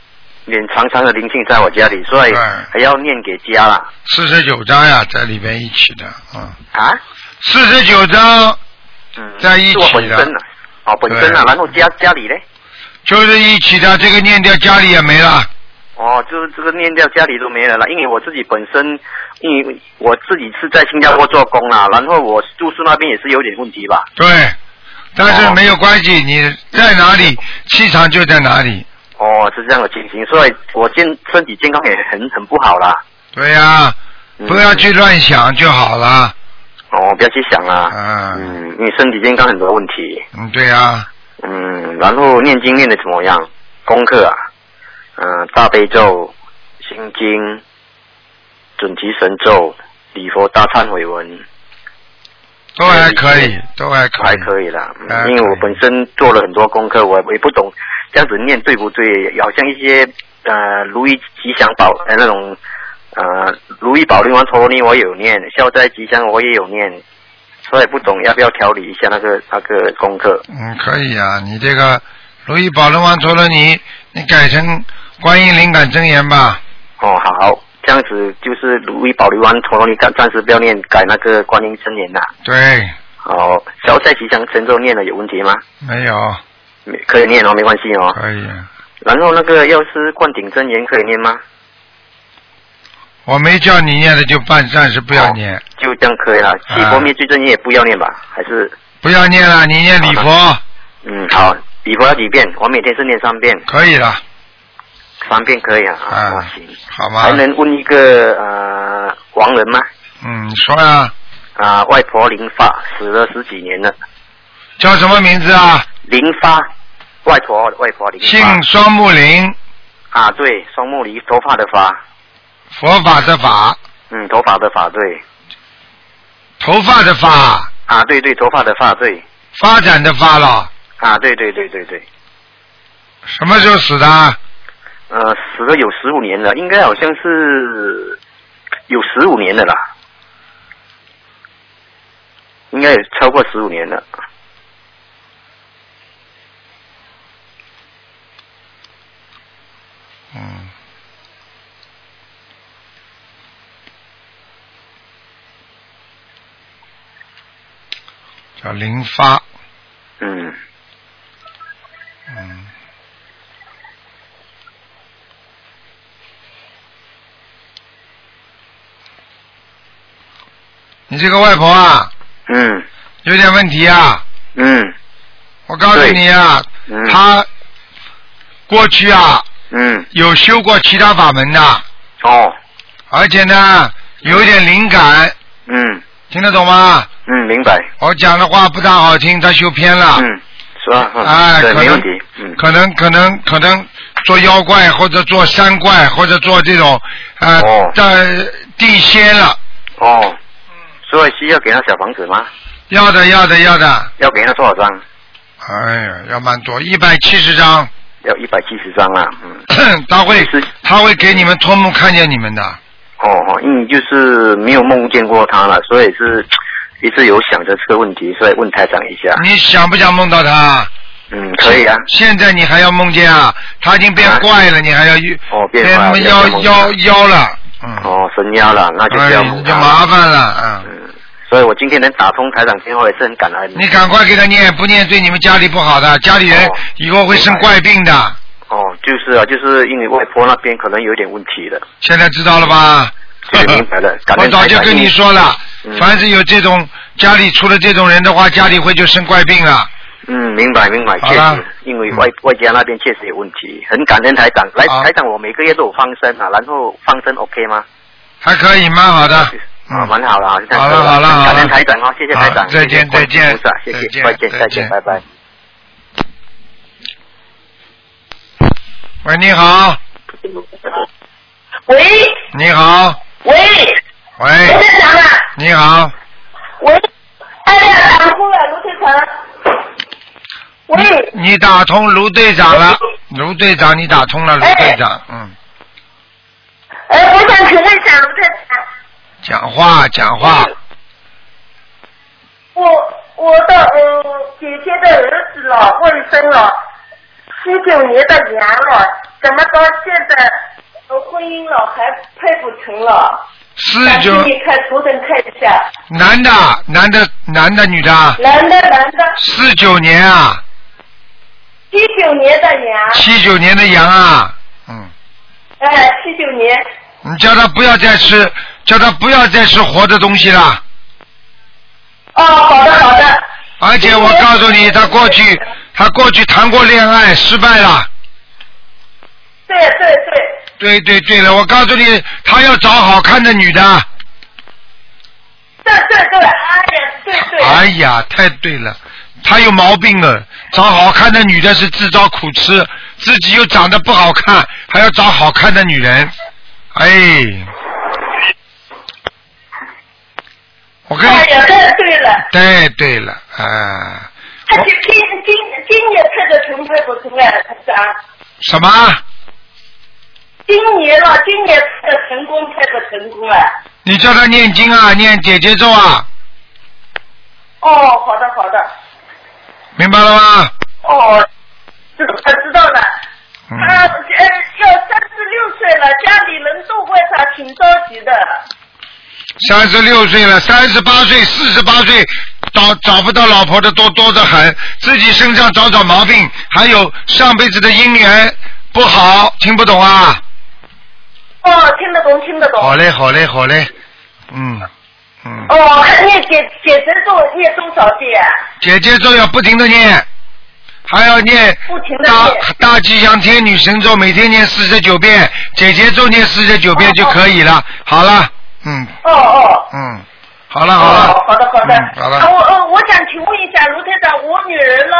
脸长长的灵性在我家里，所以还要念给家啦。四十九章呀，在里边一起的，嗯。啊？四十九章。嗯。在一起的。是我本身啊，哦，本身啊，然后家家里呢？就是一起的，这个念掉家里也没了。哦，就是这个念掉家里都没了啦，因为我自己本身，因为我自己是在新加坡做工啦，然后我住宿那边也是有点问题吧。对，但是没有关系，你在哪里，气场就在哪里。哦，是这样的情形，所以我健身体健康也很很不好啦。对呀，不要去乱想就好了。哦，不要去想啊。嗯。嗯，因为身体健康很多问题。嗯，对呀。嗯，然后念经念的怎么样？功课啊，嗯，大悲咒、心经、准提神咒、礼佛大忏悔文，都还可以，都还可以，还可以啦。嗯，因为我本身做了很多功课，我也不懂这样子念对不对？好像一些呃如意吉祥宝呃那种呃如意宝莲王陀罗尼我有念，消灾吉祥我也有念。所以不懂要不要调理一下那个那个功课？嗯，可以啊，你这个如意宝轮王陀罗尼，你改成观音灵感真言吧。哦，好，这样子就是如意宝轮王陀罗尼暂暂时不要念，改那个观音真言呐。对。好，消灾吉祥神咒念了有问题吗？没有。没可以念哦，没关系哦。可以。然后那个药师灌顶真言可以念吗？我没叫你念的就半，暂时不要念，就这样可以了。七佛灭罪真言也不要念吧？还是不要念了？你念礼佛。嗯，好，礼佛要几遍？我每天是念三遍。可以了。三遍可以啊。啊，行。好吗？还能问一个呃亡人吗？嗯，说呀。啊，外婆林发死了十几年了。叫什么名字啊？林发，外婆外婆林。姓双木林。啊，对，双木林，头发的发。佛法的法，嗯，头发的发对，头发的发啊，对对，头发的发对，发展的发了啊，对对对对对，什么时候死的？呃，死了有十五年了，应该好像是有十五年的啦，应该也超过十五年了，嗯。叫林发，嗯，嗯，你这个外婆啊，嗯，有点问题啊，嗯，我告诉你啊，嗯，他过去啊，嗯，有修过其他法门的，哦，而且呢，有一点灵感，嗯，听得懂吗？嗯，明白。我讲的话不大好听，他修偏了。嗯，是吧？哎，对，没问题。嗯，可能可能可能做妖怪或者做山怪或者做这种呃在地仙了。哦。所以需要给他小房子吗？要的，要的，要的。要给他多少张？哎呀，要蛮多，一百七十张。要一百七十张啊，嗯。他会他会给你们托梦看见你们的。哦哦，因为就是没有梦见过他了，所以是。一直有想着这个问题，所以问台长一下。你想不想梦到他？嗯，可以啊。现在你还要梦见啊？他已经变怪了，你还要哦变妖妖妖了。嗯。哦，神妖了，那就要就麻烦了嗯。所以我今天能打通台长电话也是很感恩。你赶快给他念，不念对你们家里不好的，家里人以后会生怪病的。哦，就是啊，就是因为外婆那边可能有点问题的。现在知道了吧？明白了。我早就跟你说了。凡是有这种家里出了这种人的话，家里会就生怪病了。嗯，明白明白，确实，因为外外家那边确实有问题，很感恩台长。来，台长，我每个月都有放生啊，然后放生 OK 吗？还可以，蛮好的。啊，蛮好了，好了好了，感恩台长啊，谢谢台长，再见再见，谢谢，再见再见，拜拜。喂，你好。喂。你好。喂。喂，卢队长啊！你好。喂，哎呀，打通了，卢队长。喂。你打通卢队长了，卢队长，你打通了，卢队长，嗯。哎，我想请问一下卢太太，讲话讲话，我我的嗯姐姐的儿子了，卫生了，七九年的羊了，怎么到现在呃婚姻了还配不成了？四九你看图腾看一下，男的男的男的女的，男的男的，四九年啊，七九年的羊，七九年的羊啊，嗯，哎，七九年，你叫他不要再吃，叫他不要再吃活的东西了。哦，好的好的，而且我告诉你，他过去他过去谈过恋爱失败了。对对对，对对对了，我告诉你，他要找好看的女的。对对对，哎呀，对对，哎呀，太对了，他有毛病了。找好看的女的是自找苦吃，自己又长得不好看，还要找好看的女人。哎，我跟你哎呀，太对了，对对了啊，他就今今今年测的成配不成啊，台长？什么？今年了，今年测的成功测不成功啊？你叫他念经啊，念姐姐咒啊，哦，好的好的，明白了吗？哦，知道知道了。嗯他呃要三十六岁了，家里人都怪他挺着急的。三十六岁了，三十八岁、四十八岁找找不到老婆的多多得很，自己身上找找毛病，还有上辈子的姻缘不好，听不懂啊？哦，听得懂听得懂。好嘞，好嘞，好嘞，嗯嗯，哦，还念姐姐姐咒念多少遍啊？姐姐咒要不停的念，还要念不停的大念。大吉祥天女神咒，每天念四十九遍，姐姐咒念四十九遍就可以了。好了，嗯哦哦。嗯，好了好了，哦，好的好的。嗯好了啊我呃，我想请问一下卢台长，我女儿呢，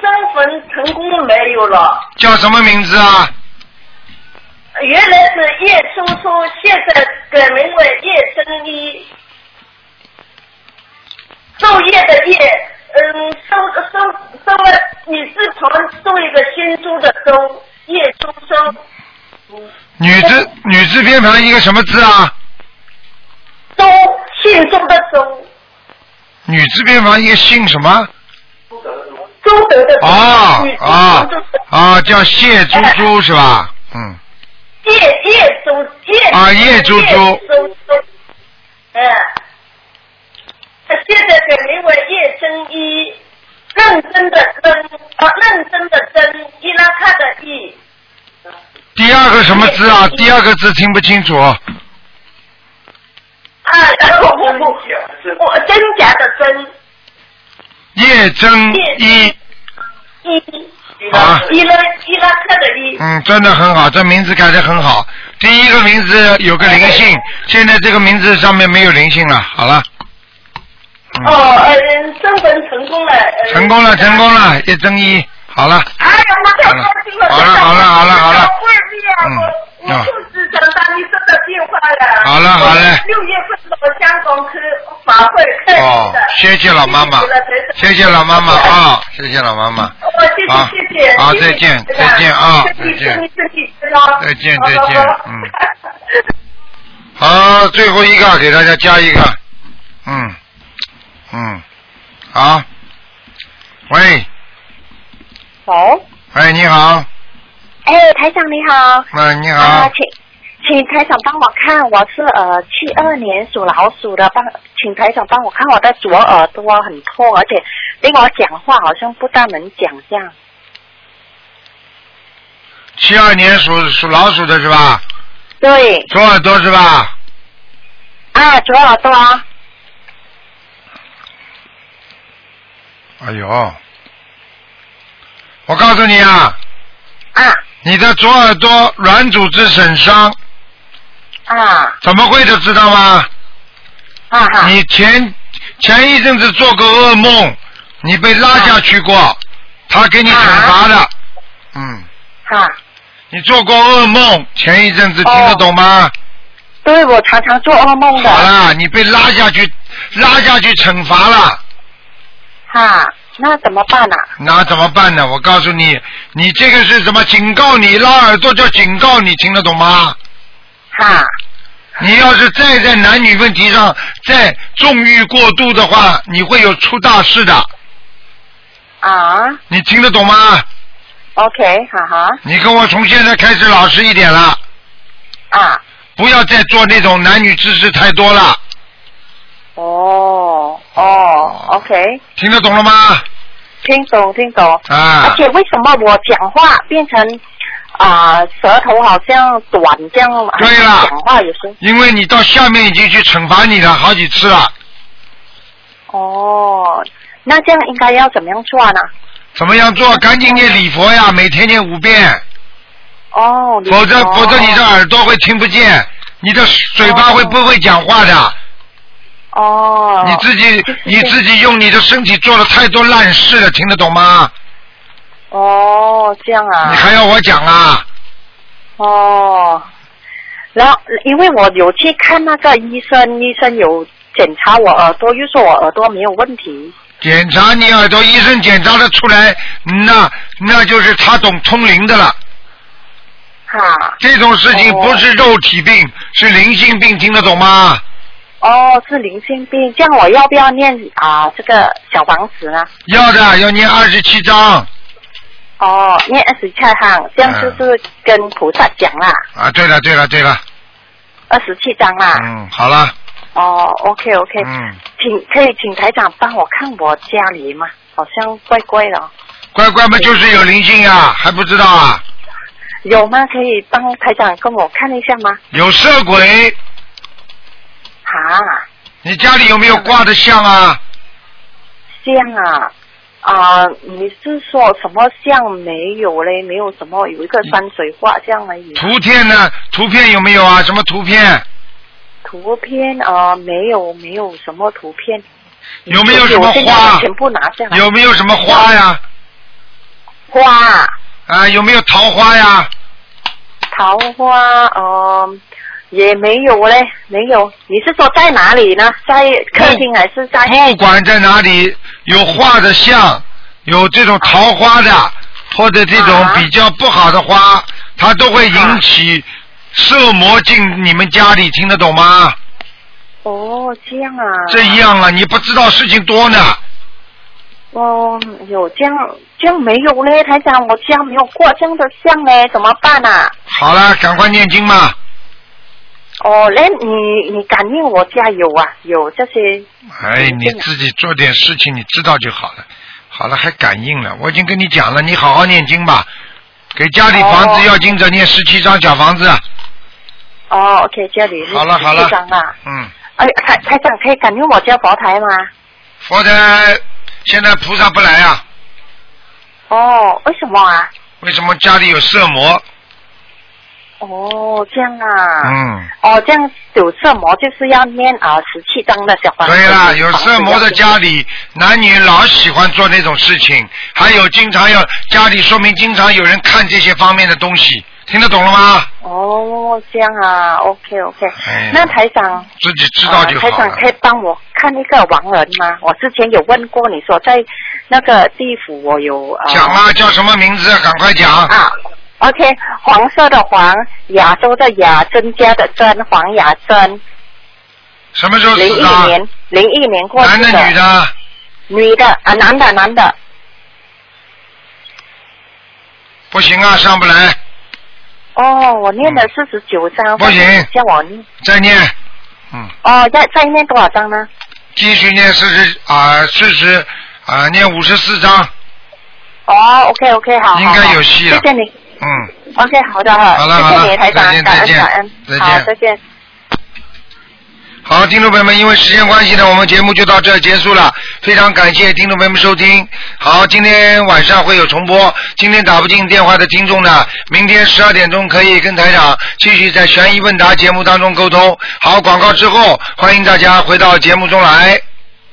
生坟成功了没有了？叫什么名字啊？原来是叶叔叔，现在改名为叶真一。昼夜的夜，嗯，收收收了女字旁，收一个新珠的收，叶叔叔。女字女字边旁一个什么字啊？周，姓周的周，女字边旁一个姓什么？周德的周。啊女字啊啊，叫谢猪猪是吧？嗯，叶叶周叶啊叶珠珠嗯，他现在改名为叶真一，认真的真，啊，认真的真，伊拉克的伊，第二个什么字啊？第二个字听不清楚。啊，我我我真假的真，叶真。一，一。啊。伊拉伊拉克的伊，嗯，真的很好，这名字改的很好。第一个名字有个灵性，现在这个名字上面没有灵性了。好了，哦，呃，升本成功了，呃成功了，成功了，叶真一，好了。哎呀，我太开心了！好了好了好了好了我就是想打你这个电话了。好了好了我六月份到香港去法会开始哦的。，谢谢老妈妈谢谢老妈妈啊，谢谢老妈妈。哦，谢好谢谢谢。好再见再见啊再见。再见好再见好好嗯好，最后一个给大家加一个，嗯嗯，好，喂喂，喂，你好，哎，台长你好。哎，你啊，好，请请台长帮我看，我是呃七二年属老鼠的，帮请台长帮我看我的左耳朵很痛，而且令我讲话好像不大能讲这样。七二年属属老鼠的是吧？对。左耳朵是吧？啊，左耳朵。哎呦，我告诉你啊，啊你的左耳朵软组织损伤，啊怎么会的知道吗？啊哈。你前前一阵子做过噩梦，你被拉下去过，他给你惩罚的，嗯，哈。你做过噩梦，前一阵子听得懂吗？对，我常常做噩梦的。好了，你被拉下去，拉下去惩罚了，哈，那怎么办呢、那怎么办呢？我告诉你，你这个是什么？警告你，拉耳朵叫警告你，听得懂吗？哈。你要是再在男女问题上再纵欲过度的话，你会有出大事的。啊你听得懂吗？，OK，哈哈，你跟我从现在开始老实一点了。啊。不要再做那种男女之事太多了，哦哦，OK，听得懂了吗？听懂听懂。啊而且为什么我讲话变成啊、舌头好像短这样？对了讲话有时候因为你到下面已经去惩罚你了好几次了，哦，那这样应该要怎么样做呢？怎么样做？赶紧念礼佛呀，每天念五遍，哦，否则哦否则你的耳朵会听不见，你的嘴巴会不会讲话的？哦。你自己你自己用你的身体做了太多烂事了，听得懂吗？哦，这样啊。你还要我讲啊？哦，然后因为我有去看那个医生，医生有检查我耳朵，又说我耳朵没有问题。检查你耳朵，医生检查的出来，那那就是他懂通灵的了。哈。这种事情不是肉体病，是灵性病，听得懂吗？哦，是灵性病，这样我要不要念啊、这个小房子呢？要的，要念二十七章哦，念二十七行，这样就是跟菩萨讲啦，啊！对了，对了，对了，二十七章啦。嗯，好了，哦，OK OK，嗯，请可以请台长帮我看我家里吗？好像怪怪的哦，乖乖嘛，就是有灵性呀，还不知道啊？有吗？可以帮台长跟我看一下吗？有色鬼，啊，你家里有没有挂的像啊？像啊。啊、你是说什么像没有嘞？没有什么，有一个山水画像而已。图片呢？图片有没有啊？什么图片？图片啊、呃没有，没有什么图片。有没有什么花？全部拿下来。有没有什么花呀？花？啊，有没有桃花呀？桃花，呃，也没有嘞，没有。你是说在哪里呢？在客厅还是在？不管在哪里有画的像，有这种桃花的，或者这种比较不好的花，它都会引起色魔进你们家里，听得懂吗？哦，这样啊。这样啊，你不知道事情多呢。哦，有这样，这样没有嘞，台长，我家没有挂这样的像嘞，怎么办啊？好了，赶快念经嘛。哦，那你你感应我家有啊，有这些。哎，你自己做点事情，你知道就好了。好了，还感应了，我已经跟你讲了，你好好念经吧。给家里房子要经者念十七张小房子。哦，OK，家里好了好了张啊。嗯，哎，台台长可以感应我家佛台吗？佛台现在菩萨不来啊？哦，为什么啊？为什么家里有色魔？哦，这样啊。嗯。哦，这样有色魔就是要念啊十七章的小房子。对啦，有色魔的家里。男女老喜欢做那种事情，还有经常要家里说明经常有人看这些方面的东西，听得懂了吗？哦，这样啊，OK OK。哎那台长。自己知道就好呃台长。可以帮我看一个亡人吗？我之前有问过你说在那个地府我有呃。讲啊，叫什么名字？赶快讲。啊。OK，黄色的黄，亚洲的亚，增加的增，黄雅珍。什么时候零一的？年，零一年过世男的女的？女的啊，男的男的。不行啊，上不来，哦，我念了四十九章。不行叫我念。再念，嗯哦，再再念多少章呢？继续念四十啊，四十啊，念五十四章。哦，OK OK，好。好应该有戏了谢谢你。嗯，OK，好的，好好了好了谢谢你，台长再见，感再见恩感恩，再见好，再见。好，听众朋友们，因为时间关系呢，我们节目就到这儿结束了。非常感谢听众朋友们收听。好，今天晚上会有重播。今天打不进电话的听众呢，明天十二点钟可以跟台长继续在悬疑问答节目当中沟通。好，广告之后，欢迎大家回到节目中来。